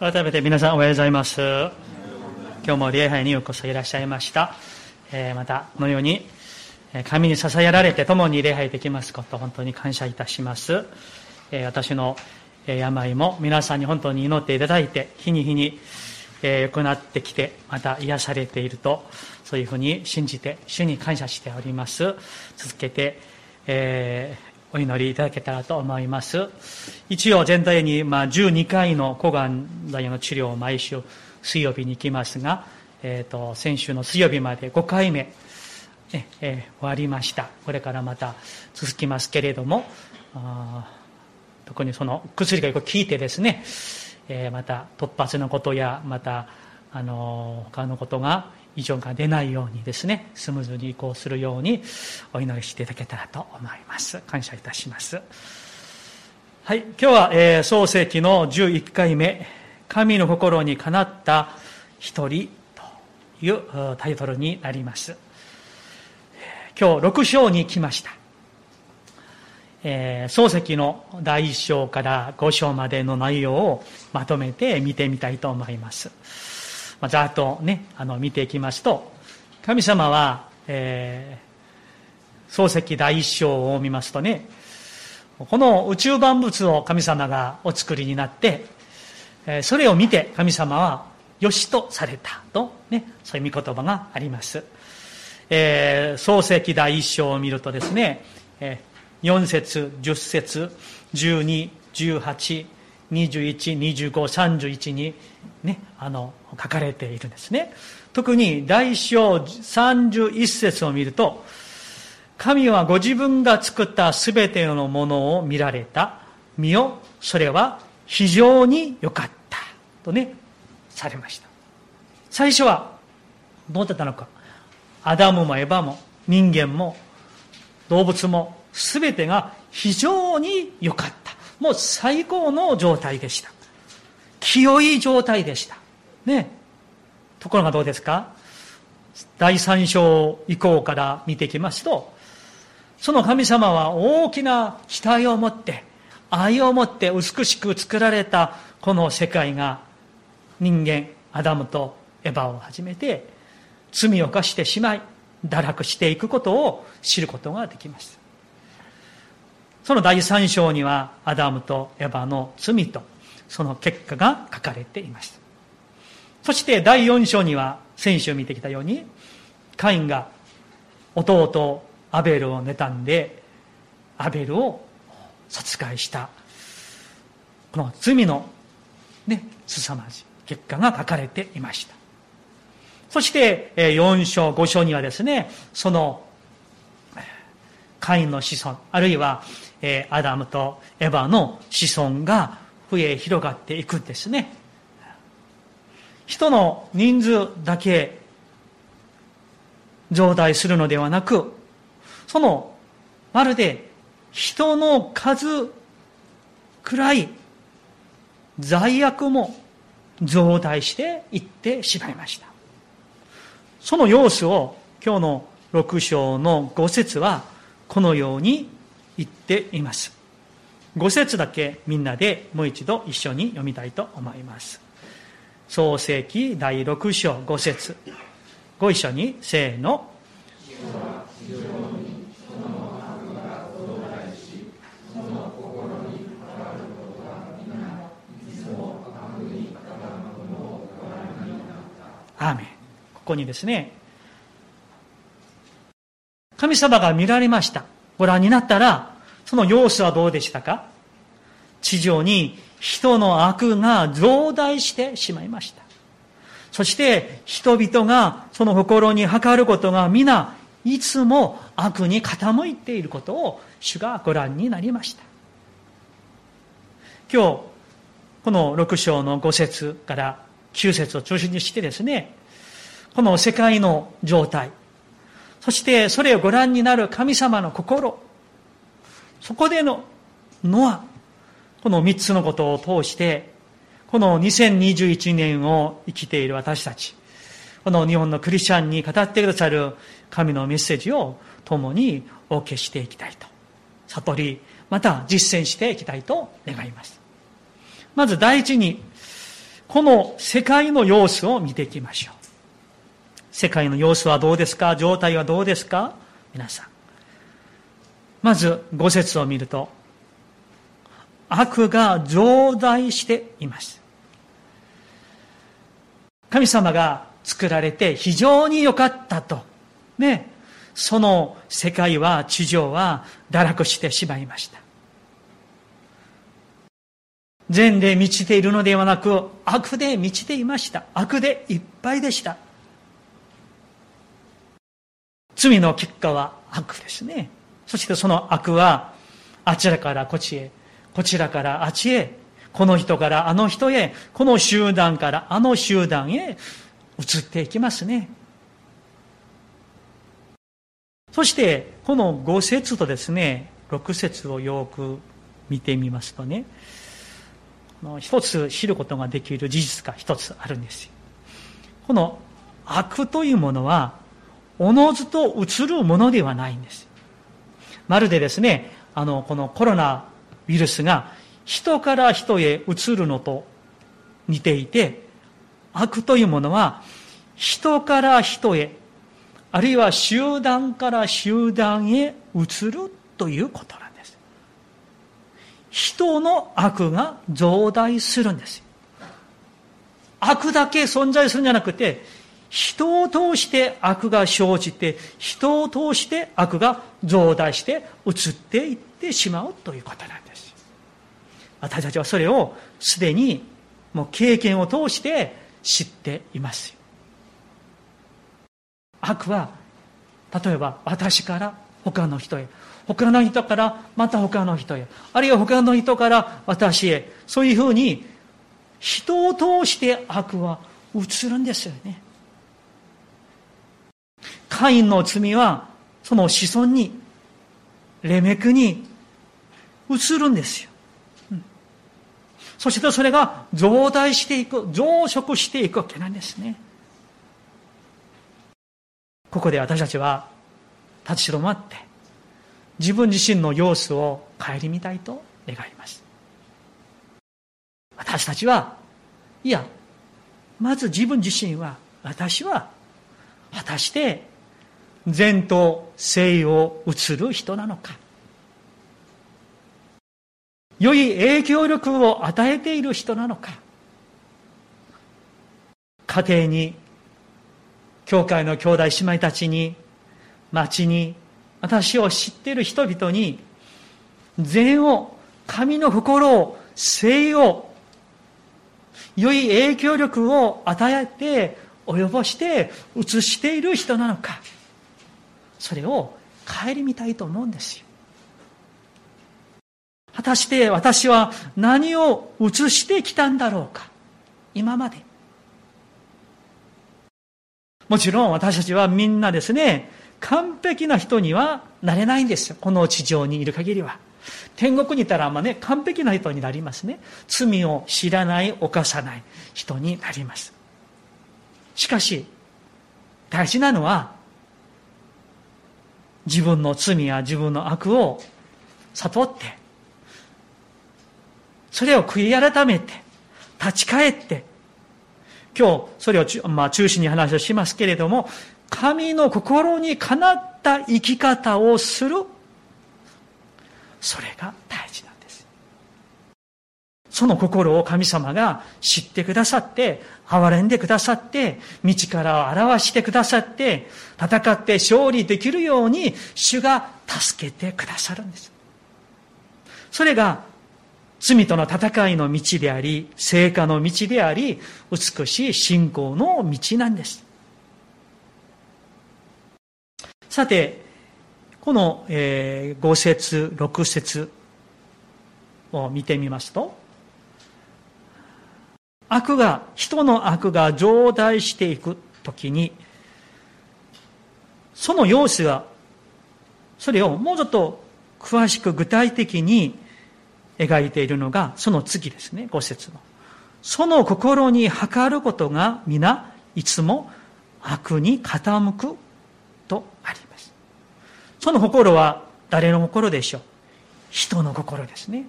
改めて皆さんおはようございます。今日も礼拝にようこそいらっしゃいました、えー、またこのように神に支えられて共に礼拝できますこと本当に感謝いたします、えー、私の病も皆さんに本当に祈っていただいて日に日に良くなってきてまた癒されているとそういうふうに信じて主に感謝しております。続けて、えお祈りいただけたらと思います。一応全体に、まあ、12回の抗がん剤の治療を毎週水曜日に行きますが、えっ、ー、と、先週の水曜日まで5回目、ええ、終わりました。これからまた続きますけれども、あ特にその薬がよく効いてですね、えー、また突発のことや、また、あの、他のことが異常が出ないようにですねスムーズに移行するようにお祈りしていただけたらと思います。感謝いたします。はい今日は、えー、創世記の11回目神の心にかなった一人というタイトルになります。今日6章に来ました。えー、漱石の第1章から5章までの内容をまとめて見てみたいと思います。まあ、ざっとね、あの、見ていきますと、神様は、えー、漱石第一章を見ますとね、この宇宙万物を神様がお作りになって、えー、それを見て神様は、よしとされたと、ね、そういう御言葉があります。えー、漱石第一章を見るとですね、えー、4節、10節、12、18、21、25、31にね、あの、書かれているんですね。特に大章31節を見ると、神はご自分が作ったすべてのものを見られた。見よ、それは非常に良かった。とね、されました。最初は、どうだったのか。アダムもエバも人間も動物もすべてが非常に良かった。もう最高の状態でした。清い状態でした。ね。ところがどうですか？第三章以降から見ていきますと、その神様は大きな期待を持って、愛を持って美しく作られたこの世界が人間、アダムとエヴァを始めて罪を犯してしまい、堕落していくことを知ることができます。その第三章にはアダムとエヴァの罪とその結果が書かれています。そして第四章には先週見てきたようにカインが弟アベルを妬んでアベルを殺害したこの罪のね凄まじい結果が書かれていましたそして4章5章にはですねそのカインの子孫あるいはえアダムとエヴァの子孫が増え広がっていくんですね。人の人数だけ増大するのではなくそのまるで人の数くらい罪悪も増大していってしまいました。その様子を今日の6章の5節はこのように言っています。5節だけみんなでもう一度一緒に読みたいと思います。創世記第6章5節。ご一緒にせーの。アーメン。ここにですね。神様が見られました。ご覧になったらその様子はどうでしたか？地上に人の悪が増大してしまいました。そして人々がその心に測ることが皆いつも悪に傾いていることを主がご覧になりました。今日、この6章の5節から9節を中心にしてですね、この世界の状態、そしてそれをご覧になる神様の心、そこでののは、この三つのことを通して、この2021年を生きている私たち、この日本のクリスチャンに語ってくださる神のメッセージを共にお受けしていきたいと。悟り、また実践していきたいと願います。まず第一に、この世界の様子を見ていきましょう。世界の様子はどうですか？状態はどうですか？皆さん。まず、五節を見ると、悪が増大しています。神様が作られて非常に良かったと。ね。その世界は、地上は堕落してしまいました。善で満ちているのではなく、悪で満ちていました。悪でいっぱいでした。罪の結果は悪ですね。そしてその悪は、あちらからこっちへ、こちらからあっちへ、この人からあの人へ、この集団からあの集団へ移っていきますね。そして、この5節とですね、6節をよく見てみますとね、一つ知ることができる事実が一つあるんですよ。この悪というものは、おのずと移るものではないんです。まるでですね、あの、このコロナウイルスが人から人へ移るのと似ていて、悪というものは人から人へ、あるいは集団から集団へ移るということなんです。人の悪が増大するんです悪だけ存在するんじゃなくて、人を通して悪が生じて、人を通して悪が増大して移っていってしまうということなんです。私たちはそれをすでにもう経験を通して知っています悪は、例えば私から他の人へ、他の人からまた他の人へ、あるいは他の人から私へ、そういうふうに人を通して悪は移るんですよね。カインの罪はその子孫に、レメクに移るんですよ。そしてそれが増大していく、増殖していくわけなんですね。ここで私たちは立ち止まって、自分自身の様子を顧みたいと願います。私たちは、いや、まず自分自身は、私は、果たして善と性を移る人なのか。良い影響力を与えている人なのか。家庭に教会の兄弟姉妹たちに町に私を知っている人々に善を神の心を性を良い影響力を与えて及ぼして移している人なのか。それを顧みたいと思うんですよ。果たして私は何を移してきたんだろうか今まで。もちろん私たちはみんなですね、完璧な人にはなれないんですよ。この地上にいる限りは。天国にいたらまあね、完璧な人になりますね。罪を知らない、犯さない人になります。しかし、大事なのは、自分の罪や自分の悪を悟って、それを悔い改めて、立ち返って、今日、それを、まあ、中心に話をしますけれども、神の心にかなった生き方をする、それが大事です。その心を神様が知ってくださって、憐れんでくださって、道からを表してくださって、戦って勝利できるように、主が助けてくださるんです。それが、罪との戦いの道であり、成果の道であり、美しい信仰の道なんです。さて、この、えー、5節、6節を見てみますと、悪が、人の悪が増大していくときに、その様子が、それをもうちょっと詳しく具体的に描いているのが、その次ですね、五節の。その心に測ることが皆、いつも悪に傾くとあります。その心は誰の心でしょう？人の心ですね。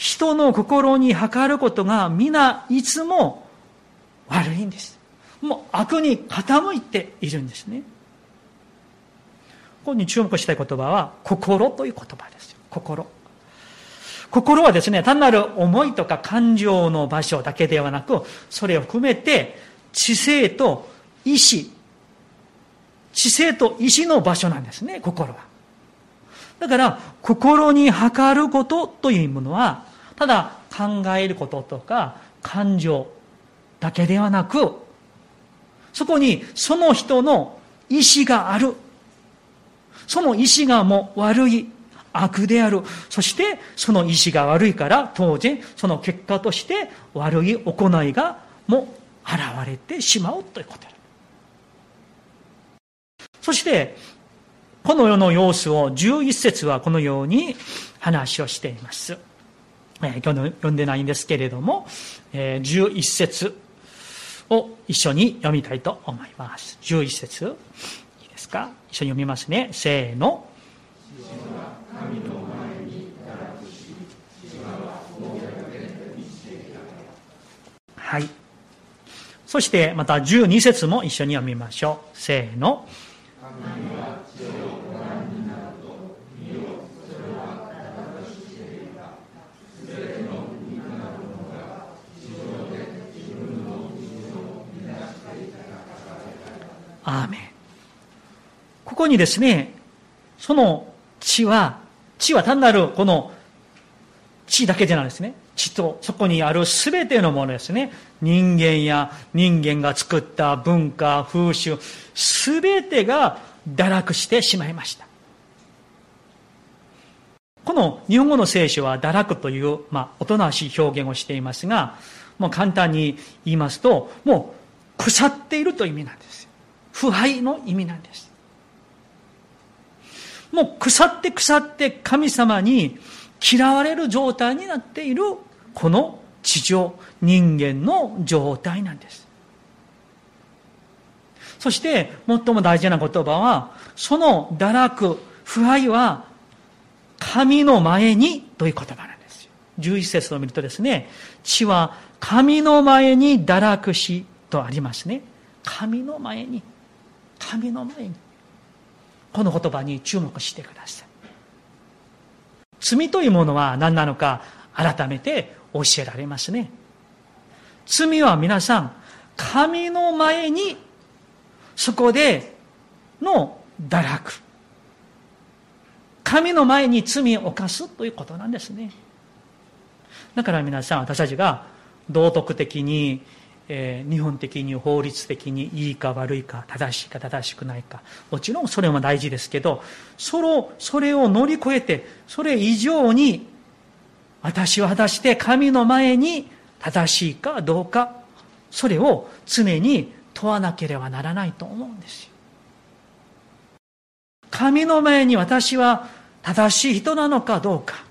人の心に測ることが皆いつも悪いんです。もう悪に傾いているんですね。ここに注目したい言葉は、心という言葉ですよ。心。心はですね、単なる思いとか感情の場所だけではなく、それを含めて、知性と意志、知性と意志の場所なんですね、心は。だから、心に測ることというものは、ただ考えることとか感情だけではなく、そこにその人の意志がある。その意志がもう悪い、悪である。そしてその意志が悪いから当然その結果として悪い行いがもう現れてしまうということだ。そしてこの世の様子を11節はこのように話をしています。えー、今日読んでないんですけれども、えー、11節を一緒に読みたいと思います。11節いいですか？一緒に読みますね。せーの。はい。そしてまた12節も一緒に読みましょう。せーの。こにですね、その血は、血は単なるこの血だけじゃないですね。血とそこにあるすべてのものですね。人間や人間が作った文化、風習、すべてが堕落してしまいました。この日本語の聖書は堕落という、まあ、おとなしい表現をしていますが、もう簡単に言いますと、もう腐っているという意味なんです。腐敗の意味なんです。もう腐って腐って神様に嫌われる状態になっているこの地上人間の状態なんです。そして最も大事な言葉はその堕落腐敗は神の前にという言葉なんですよ。11節を見るとですね、地は神の前に堕落しとありますね。神の前に。神の前にこの言葉に注目してください。罪というものは何なのか改めて教えられますね。罪は皆さん神の前にそこでの堕落。神の前に罪を犯すということなんですね。だから皆さん私たちが道徳的にえー、日本的に法律的にいいか悪いか正しいか正しくないか。もちろんそれも大事ですけどそのそれを乗り越えてそれ以上に私は果たして神の前に正しいかどうかそれを常に問わなければならないと思うんですよ。神の前に私は正しい人なのかどうか。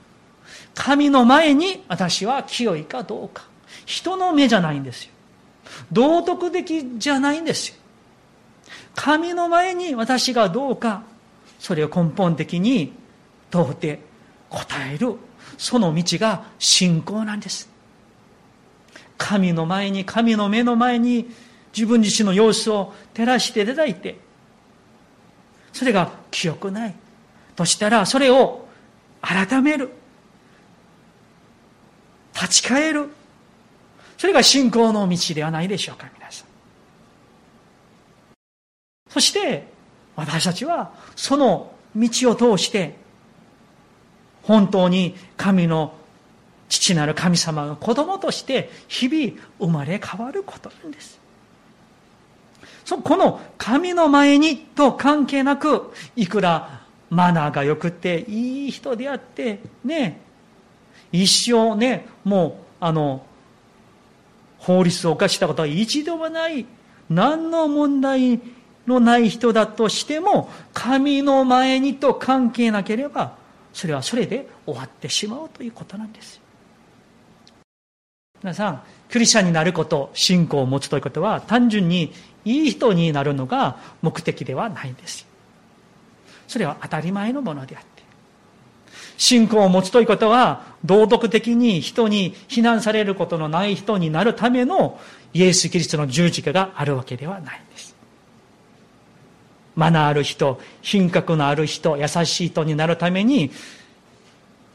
神の前に私は清いかどうか。人の目じゃないんですよ。道徳的じゃないんですよ。神の前に私がどうか、それを根本的に問うて答える、その道が信仰なんです。神の前に、神の目の前に自分自身の様子を照らしていただいて、それが記憶ない。としたら、それを改める。立ち返る。それが信仰の道ではないでしょうか、皆さん。そして、私たちはその道を通して、本当に神の父なる神様が子供として日々生まれ変わることなんです。そこの神の前にと関係なく、いくらマナーが良くていい人であって、ね、一生ね、もう、あの、法律を犯したことは一度もない、何の問題のない人だとしても、神の前にと関係なければ、それはそれで終わってしまうということなんです。皆さん、クリスチャンになること、信仰を持つということは、単純にいい人になるのが目的ではないんです。それは当たり前のものであって。信仰を持つということは、道徳的に人に非難されることのない人になるためのイエス・キリストの十字架があるわけではないんです。マナーある人、品格のある人、優しい人になるために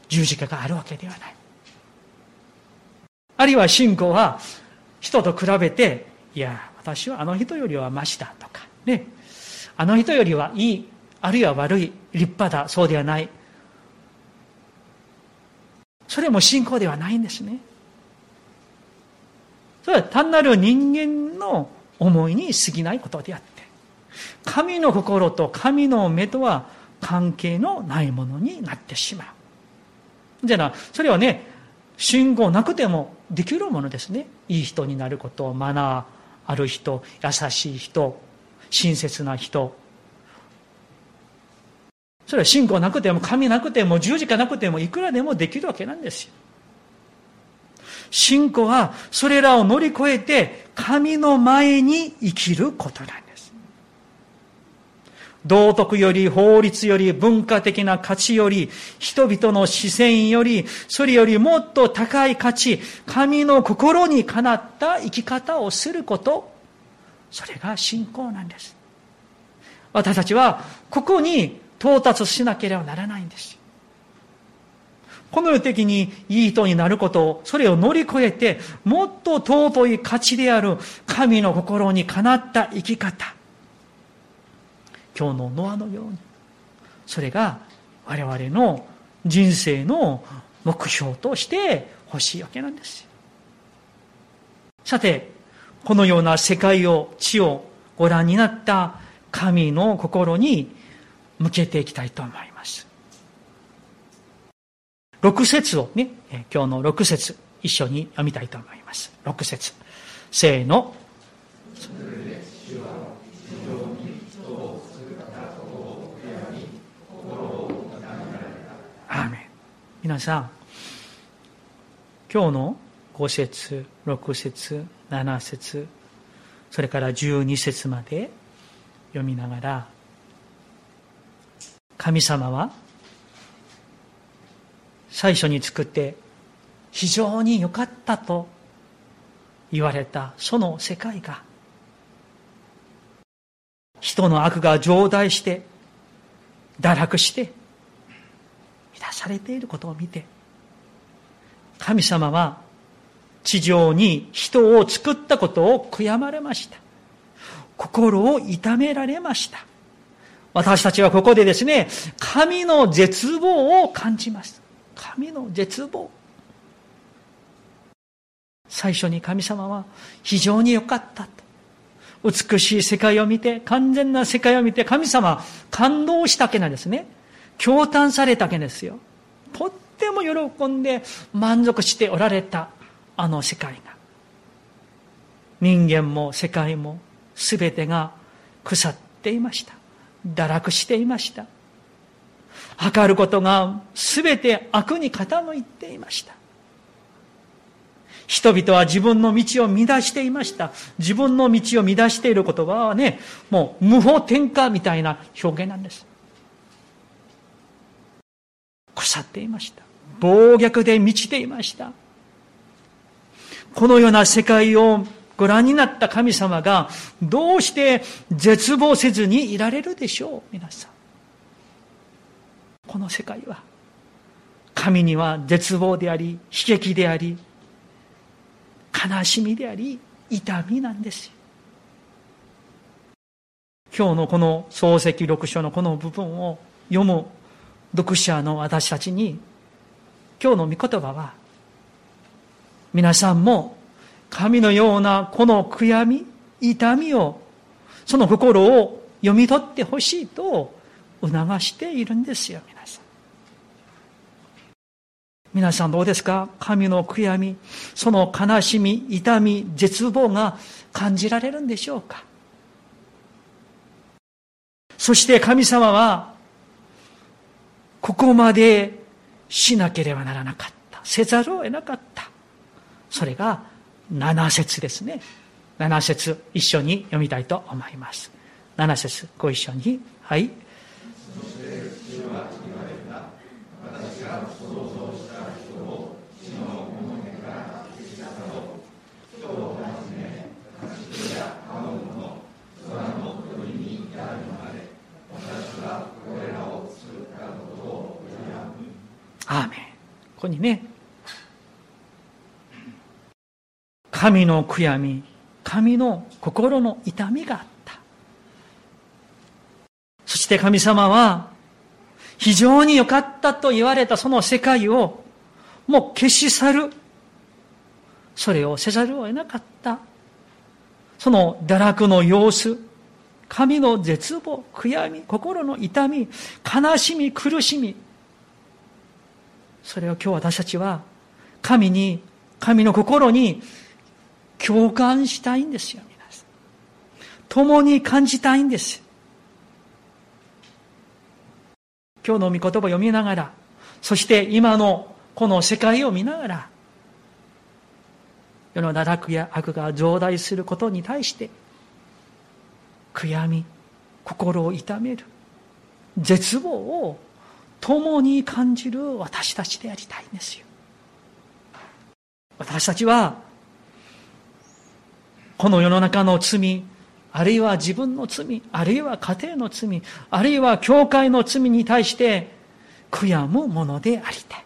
十字架があるわけではない。あるいは信仰は人と比べて、いや、私はあの人よりはマシだとか、ね。あの人よりはいい、あるいは悪い、立派だ、そうではない。それも信仰ではないんですね。それは単なる人間の思いに過ぎないことであって、神の心と神の目とは関係のないものになってしまう。じゃあな、それはね、信号なくてもできるものですね。いい人になること、マナーある人、優しい人、親切な人。それは信仰なくても、神なくても、十字架なくても、いくらでもできるわけなんですよ。信仰は、それらを乗り越えて、神の前に生きることなんです。道徳より法律より文化的な価値より人々の視線よりそれよりもっと高い価値神の心にかなった生き方をすることそれが信仰なんです私たちはここに到達しなければならないんですこの世的にいい人になることを、それを乗り越えて、もっと尊い価値である神の心にかなった生き方。今日のノアのようにそれが我々の人生の目標として欲しいわけなんですさてこのような世界を地をご覧になった神の心に向けていきたいと思います。6節をね今日の6節一緒に読みたいと思います。6節。せーの。皆さん今日の5節6節7節それから12節まで読みながら神様は最初に作って非常に良かったと言われたその世界が人の悪が増大して堕落して満たされていることを見て神様は地上に人を作ったことを悔やまれました。心を痛められました。私たちはここでですね神の絶望を感じます神の絶望最初に神様は非常に良かったと美しい世界を見て完全な世界を見て神様感動したけなんですね驚嘆されたわけですよ。とっても喜んで満足しておられたあの世界が。人間も世界も全てが腐っていました。堕落していました。測ることが全て悪に傾いていました。人々は自分の道を乱していました。自分の道を乱している言葉はね、もう無法転化みたいな表現なんです。腐っていました。暴虐で満ちていました。このような世界をご覧になった神様がどうして絶望せずにいられるでしょう皆さん。この世界は神には絶望であり悲劇であり悲しみであり痛みなんです。今日のこの漱石六書のこの部分を読む読者の私たちに今日の御言葉は皆さんも神のようなこの悔やみ痛みをその心を読み取ってほしいと促しているんですよ皆さん皆さんどうですか？神の悔やみその悲しみ痛み絶望が感じられるんでしょうか？そして神様はここまでしなければならなかった。せざるを得なかった。それが7節ですね。7節一緒に読みたいと思います。7節ご一緒に。はい。アーメン。ここにね神の悔やみ、神の心の痛みがあった。そして神様は、非常に良かったと言われたその世界を、もう消し去る。それをせざるを得なかった。その堕落の様子、神の絶望、悔やみ、心の痛み、悲しみ、苦しみ。それを今日私たちは、神に、神の心に共感したいんですよ、皆さん。共に感じたいんです。今日の御言葉を読みながら、そして今のこの世界を見ながら、世の堕落や悪が増大することに対して、悔やみ、心を痛める、絶望を共に感じる私たちでありたいんですよ。私たちは、この世の中の罪、あるいは自分の罪、あるいは家庭の罪、あるいは教会の罪に対して悔やむものでありたい。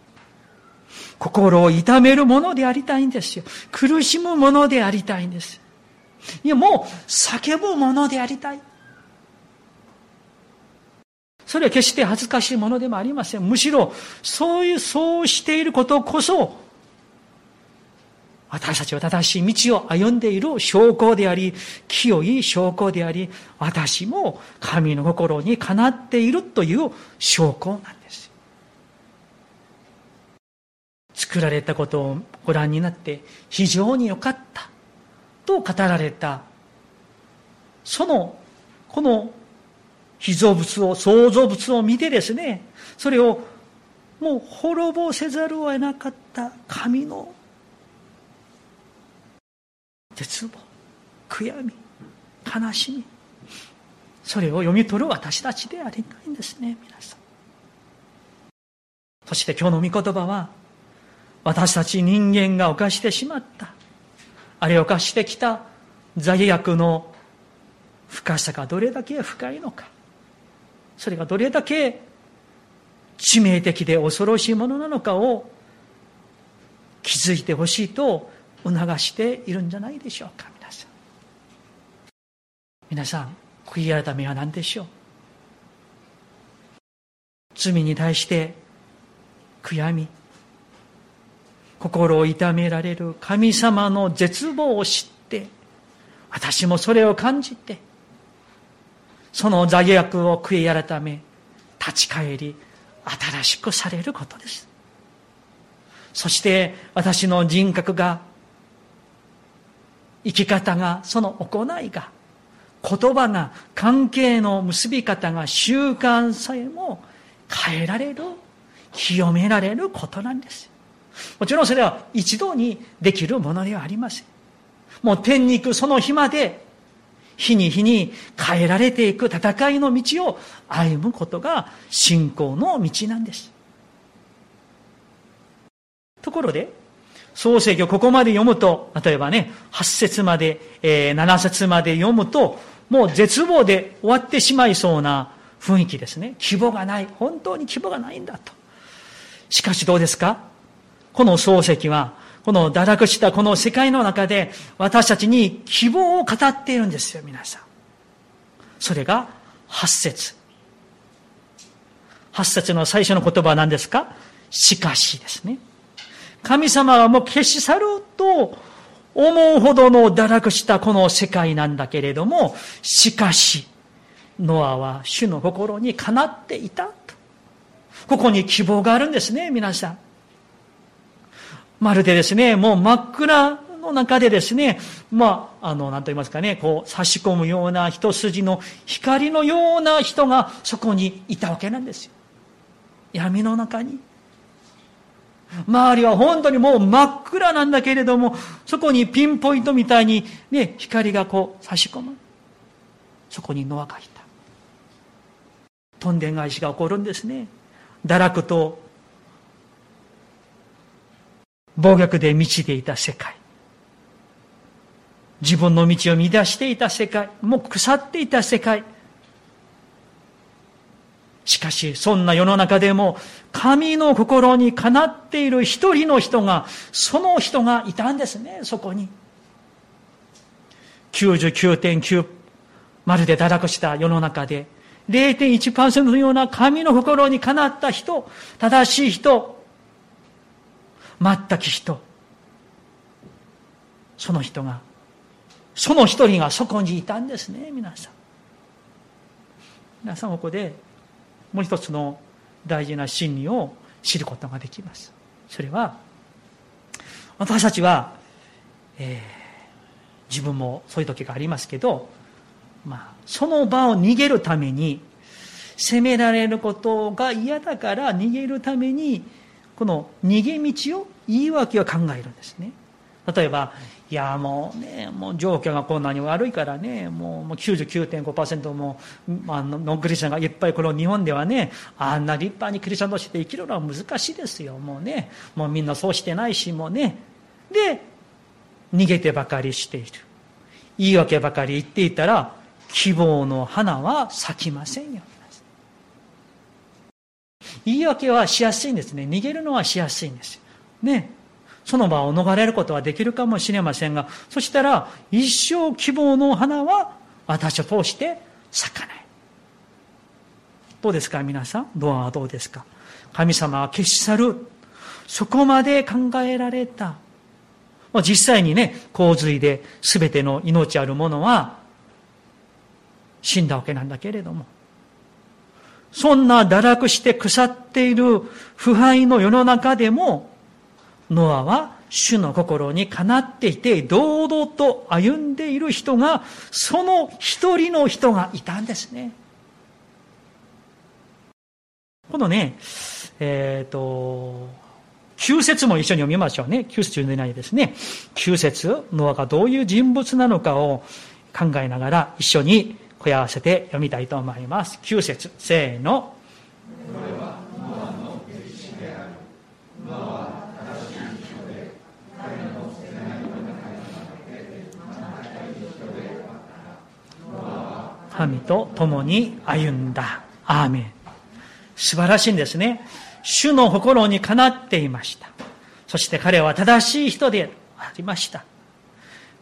心を痛めるものでありたいんですよ。苦しむものでありたいんです。いや、もう叫ぶものでありたい。それは決して恥ずかしいものでもありません。むしろ、そういう、そうしていることこそ、私たちは正しい道を歩んでいる証拠であり、清い証拠であり、私も神の心にかなっているという証拠なんです。作られたことをご覧になって非常に良かったと語られた、その、この被造物を、創造物を見てですね、それをもう滅ぼせざるを得なかった神の絶望、悔やみ、悲しみ、それを読み取る私たちでありたいんですね、皆さん。そして今日の御言葉は、私たち人間が犯してしまったあれを犯してきた罪悪の深さがどれだけ深いのかそれがどれだけ致命的で恐ろしいものなのかを気づいてほしいと促しているんじゃないでしょうか皆さん皆さん悔い改めは何でしょう？罪に対して悔やみ心を痛められる神様の絶望を知って、私もそれを感じて、その罪悪を悔い改め、立ち返り、新しくされることです。そして私の人格が、生き方が、その行いが、言葉が、関係の結び方が、習慣さえも変えられる、清められることなんです。もちろんそれは一度にできるものではありません。もう天に行くその日まで、日に日に変えられていく戦いの道を歩むことが信仰の道なんです。ところで、創世記をここまで読むと、例えばね、8節まで、えー、7節まで読むと、もう絶望で終わってしまいそうな雰囲気ですね。希望がない。本当に希望がないんだと。しかしどうですか？この漱石は、この堕落したこの世界の中で私たちに希望を語っているんですよ、皆さん。それが8節8節の最初の言葉は何ですか？しかしですね。神様はもう消し去ろうと思うほどの堕落したこの世界なんだけれども、しかし、ノアは主の心にかなっていたと。ここに希望があるんですね、皆さん。まるでですね、もう真っ暗の中でですね、まあ、あの、なんと言いますかね、こう、差し込むような一筋の光のような人がそこにいたわけなんですよ。闇の中に。周りは本当にもう真っ暗なんだけれども、そこにピンポイントみたいにね、光がこう差し込む。そこにノアがいた。とんでん返しが起こるんですね。堕落と暴虐で満ちていた世界。自分の道を乱していた世界。もう腐っていた世界。しかし、そんな世の中でも、神の心にかなっている一人の人が、その人がいたんですね、そこに。99.9、まるで堕落した世の中で、0.1%のような神の心にかなった人、正しい人、全く人、その人が、その一人がそこにいたんですね、皆さん。皆さんここでもう一つの大事な真理を知ることができます。それは、私たちは、えー、自分もそういう時がありますけど、まあ、その場を逃げるために、責められることが嫌だから逃げるために、この逃げ道を、言い訳を考えるんですね。例えば、いやもうね、もう状況がこんなに悪いからね、もうもう99.5%も、あのノンクリスチャンがいっぱいこの日本ではね、あんな立派にクリスチャンとして生きるのは難しいですよ、もうね。もうみんなそうしてないし、もうね。で、逃げてばかりしている。言い訳ばかり言っていたら、希望の花は咲きませんよ。言い訳はしやすいんですね。逃げるのはしやすいんです。ね。その場を逃れることはできるかもしれませんが、そしたら一生希望の花は私を通して咲かない。どうですか皆さん？ドアはどうですか？神様は消し去る。そこまで考えられた。実際にね、洪水で全ての命あるものは死んだわけなんだけれども、そんな堕落して腐っている腐敗の世の中でも、ノアは主の心にかなっていて、堂々と歩んでいる人が、その一人の人がいたんですね。このね、えっ、ー、と、旧説も一緒に読みましょうね。旧説読んでないですね。旧説、ノアがどういう人物なのかを考えながら一緒に声合わせて読みたいと思います。旧説、せーの。神と共に歩んだ。アーメン。素晴らしいんですね。主の心にかなっていました。そして彼は正しい人でありました。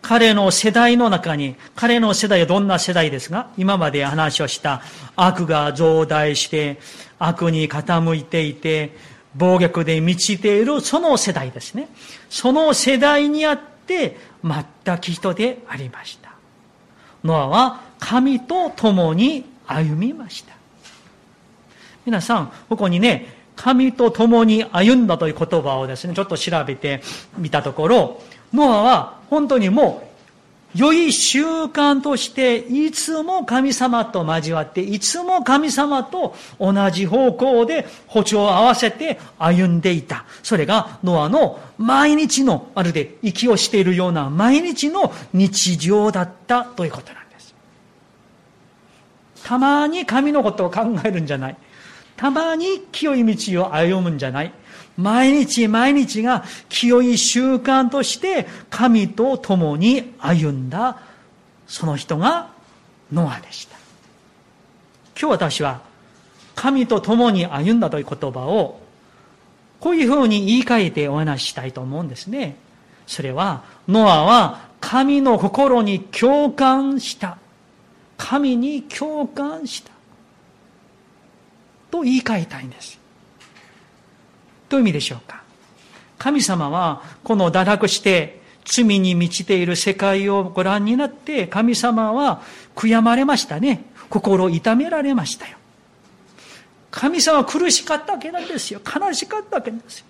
彼の世代の中に、彼の世代はどんな世代ですが、今まで話をした悪が増大して、悪に傾いていて、暴虐で満ちているその世代ですね。その世代にあって、全く人でありました。ノアは神と共に歩みました。皆さん、ここにね、神と共に歩んだという言葉をですね、ちょっと調べてみたところ、ノアは本当にもう、良い習慣として、いつも神様と交わって、いつも神様と同じ方向で歩調を合わせて歩んでいた。それがノアの毎日の、まるで息をしているような毎日の日常だったということなんです。たまに神のことを考えるんじゃない。たまに清い道を歩むんじゃない。毎日毎日が清い習慣として神と共に歩んだその人がノアでした。今日私は神と共に歩んだという言葉をこういうふうに言い換えてお話ししたいと思うんですね。それは、ノアは神の心に共感した。神に共感した。と言い換えたいんです。どういう意味でしょうか？神様はこの堕落して罪に満ちている世界をご覧になって神様は悔やまれましたね。心を痛められましたよ。神様は苦しかったわけなんですよ。悲しかったわけなんですよ。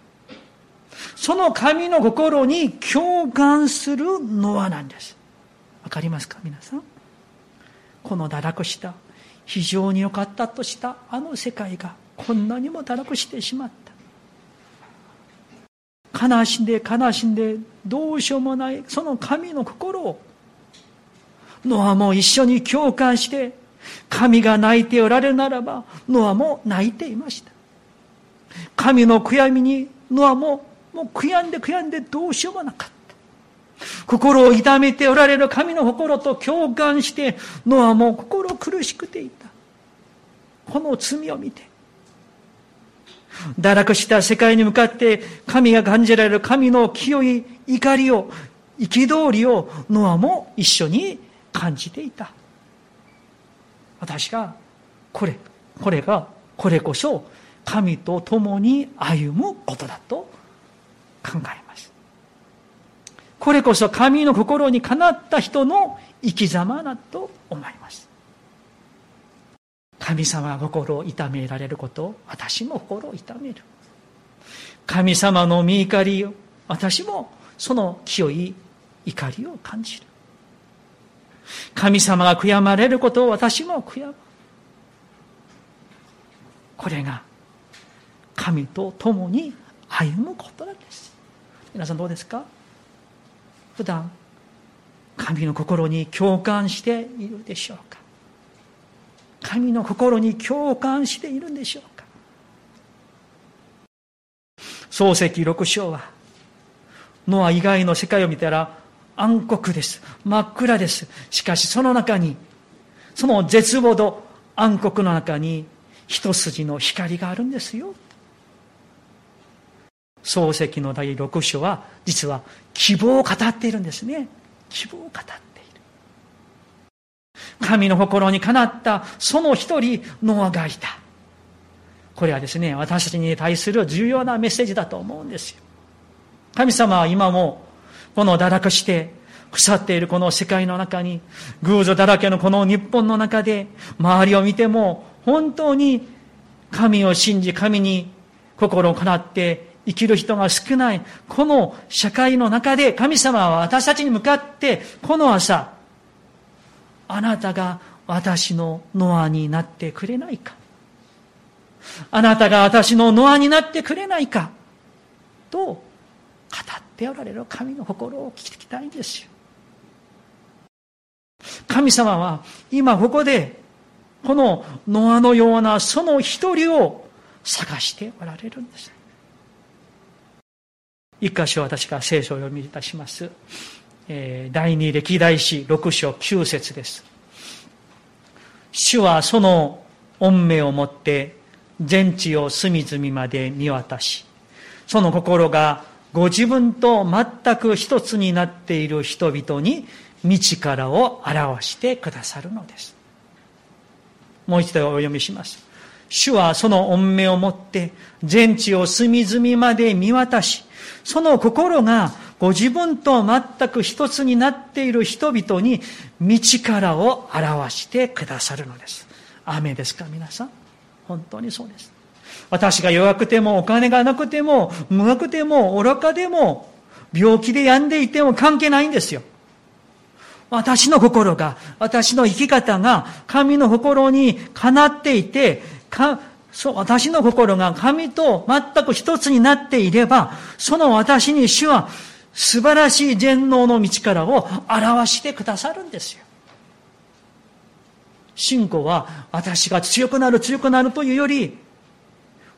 その神の心に共感するノアなんです？わかりますか？皆さんこの堕落した非常に良かったとしたあの世界がこんなにも堕落してしまった。悲しんで悲しんでどうしようもないその神の心をノアも一緒に共感して神が泣いておられるならばノアも泣いていました神の悔やみにノアももう悔やんで悔やんでどうしようもなかった心を痛めておられる神の心と共感して、ノアも心苦しくていた。この罪を見て、堕落した世界に向かって神が感じられる神の清い怒りを、憤りをノアも一緒に感じていた。私が、これ、これが、これこそ神と共に歩むことだと考えます。これこそ神の心にかなった人の生き様だと思います。神様が心を痛められることを私も心を痛める。神様の見怒りを私もその清い怒りを感じる。神様が悔やまれることを私も悔やむ。これが神と共に歩むことなんです。皆さんどうですか？普段神の心に共感しているでしょうか？神の心に共感しているんでしょうか？漱石六章はノア以外の世界を見たら暗黒です。真っ暗ですしかしその中にその絶望と暗黒の中に一筋の光があるんですよ。漱石の第六章は実は希望を語っているんですね。希望を語って。いる神の心にかなったその一人ノアがいた。これはですね私たちに対する重要なメッセージだと思うんですよ。神様は今もこの堕落して腐っているこの世界の中に偶像だらけのこの日本の中で周りを見ても本当に神を信じ神に心をかなって生きる人が少ない、この社会の中で神様は私たちに向かって、この朝、あなたが私のノアになってくれないか。あなたが私のノアになってくれないか。と、語っておられる神の心を聞きたいんですよ。神様は今ここで、このノアのようなその一人を探しておられるんです。一箇所私が聖書を読みいたします。え、第二歴代史六章九節です。主はその御命をもって全地を隅々まで見渡し、その心がご自分と全く一つになっている人々に道からを表してくださるのです。もう一度お読みします。主はその御命をもって全地を隅々まで見渡し、その心がご自分と全く一つになっている人々に道からを表してくださるのです。雨ですか皆さん本当にそうです。私が弱くてもお金がなくても無学でも愚かでも病気で病んでいても関係ないんですよ。私の心が、私の生き方が神の心にかなっていて、そう、私の心が神と全く一つになっていれば、その私に主は素晴らしい全能の道からを表してくださるんですよ。信仰は私が強くなる強くなるというより、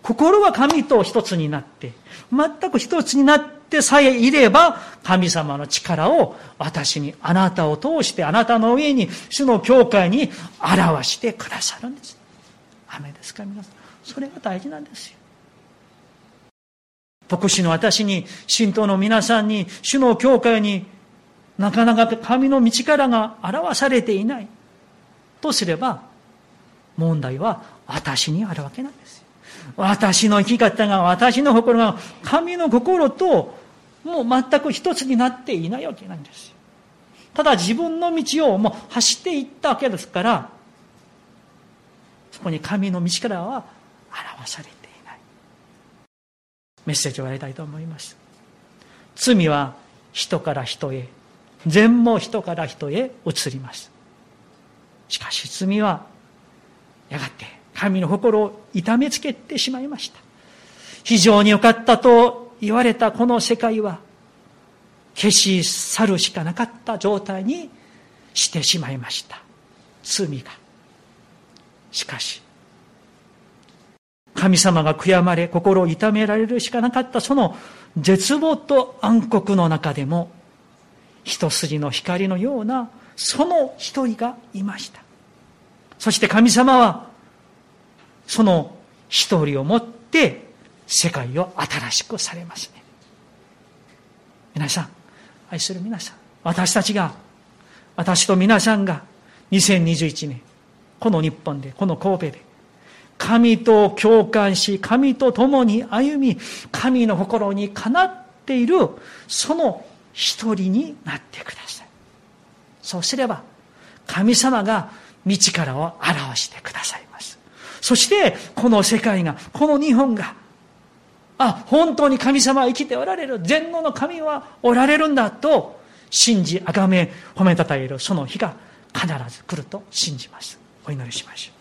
心は神と一つになって、全く一つになってさえいれば、神様の力を私に、あなたを通して、あなたの上に、主の教会に表してくださるんです。雨ですか、皆さん。それが大事なんですよ。牧師の私に、信徒の皆さんに、主の教会になかなか神の道からが表されていない。とすれば、問題は私にあるわけなんですよ。私の生き方が、私の心が神の心ともう全く一つになっていないわけなんですよ。ただ自分の道をもう走っていったわけですから、そこに神の道からは表されていない。メッセージをやりたいと思います。罪は人から人へ善も人から人へ移ります。しかし罪はやがて神の心を痛めつけてしまいました。非常に良かったと言われたこの世界は消し去るしかなかった状態にしてしまいました。罪が。しかし神様が悔やまれ、心を痛められるしかなかったその絶望と暗黒の中でも、一筋の光のようなその一人がいました。そして神様は、その一人をもって世界を新しくされますね皆さん愛する皆さん私たちが私と皆さんが2021年この日本でこの神戸で神と共感し神と共に歩み神の心にかなっているその一人になってください。そうすれば神様が道からを表してくださいます。そしてこの世界がこの日本があ本当に神様は生きておられる全能の神はおられるんだと信じ崇め褒めたたえるその日が必ず来ると信じます。お祈りしましょう。